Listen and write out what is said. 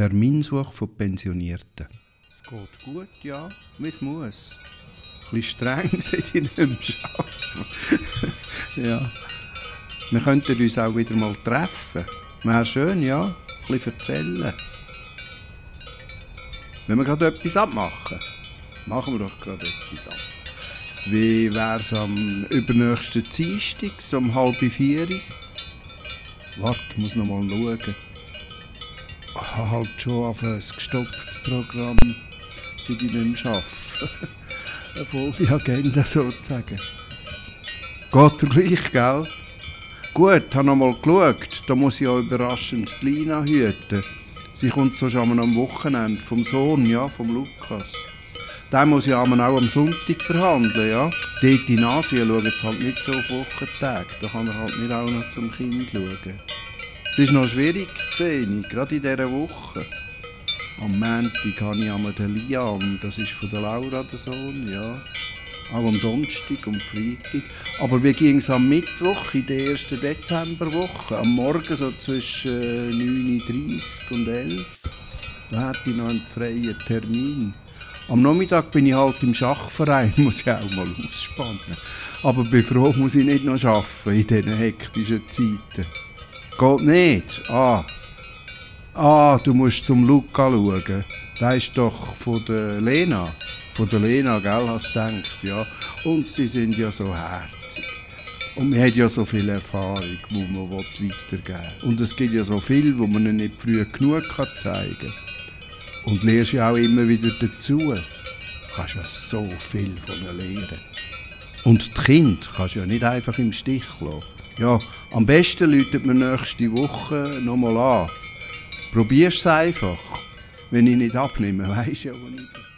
Terminsuche von Pensionierten. Es geht gut, ja, wie es muss. Ein bisschen streng sind die nicht mehr arbeiten. ja. Wir könnten uns auch wieder mal treffen. Wäre schön, ja. Ein bisschen erzählen. Wenn wir gerade etwas abmachen, machen wir doch gerade etwas ab. Wie wäre es am übernächsten Dienstag, so um halb vier? Warte, ich muss noch mal schauen. Ich habe halt schon auf ein gestopftes Programm, seit ich nicht mehr arbeite. Eine volle Agenda sozusagen. Geht gleich, gell? Gut, ich habe noch mal geschaut. Da muss ich auch überraschend die Lina hüten. Sie kommt so schon am Wochenende vom Sohn, ja, vom Lukas. Der muss ja auch am Sonntag verhandeln, ja. Dort in Asien schauen sie halt nicht so auf Wochentage. Da kann er halt nicht auch noch zum Kind schauen. Es ist noch schwierig, Szene, gerade in dieser Woche. Am Montag habe ich einmal den Liam, das ist von der Laura der Sohn, ja. Auch am Donnerstag und Freitag. Aber wie ging es am Mittwoch, in der ersten Dezemberwoche? Am Morgen so zwischen 9.30 Uhr und 11 Uhr. Da hatte ich noch einen freien Termin. Am Nachmittag bin ich halt im Schachverein, muss ich auch mal ausspannen. Aber bei froh, muss ich nicht noch arbeiten in diesen hektischen Zeiten. Geht nicht. Ah. Ah, du musst zum Luca schauen. Der ist doch von der Lena. Von der Lena, gell, hast du gedacht, ja. Und sie sind ja so herzig. Und man hat ja so viel Erfahrung, die man weitergeben will. Und es gibt ja so viel, wo man nicht früh genug zeigen kann. Und lernst ja auch immer wieder dazu. Du kannst ja so viel von ihnen lernen. Und die Kinder kannst du ja nicht einfach im Stich lassen. Ja, am besten läutet man nächste Woche nochmal an. Probier's einfach. Wenn ich nicht abnehme, weisst ja, wo ich bin.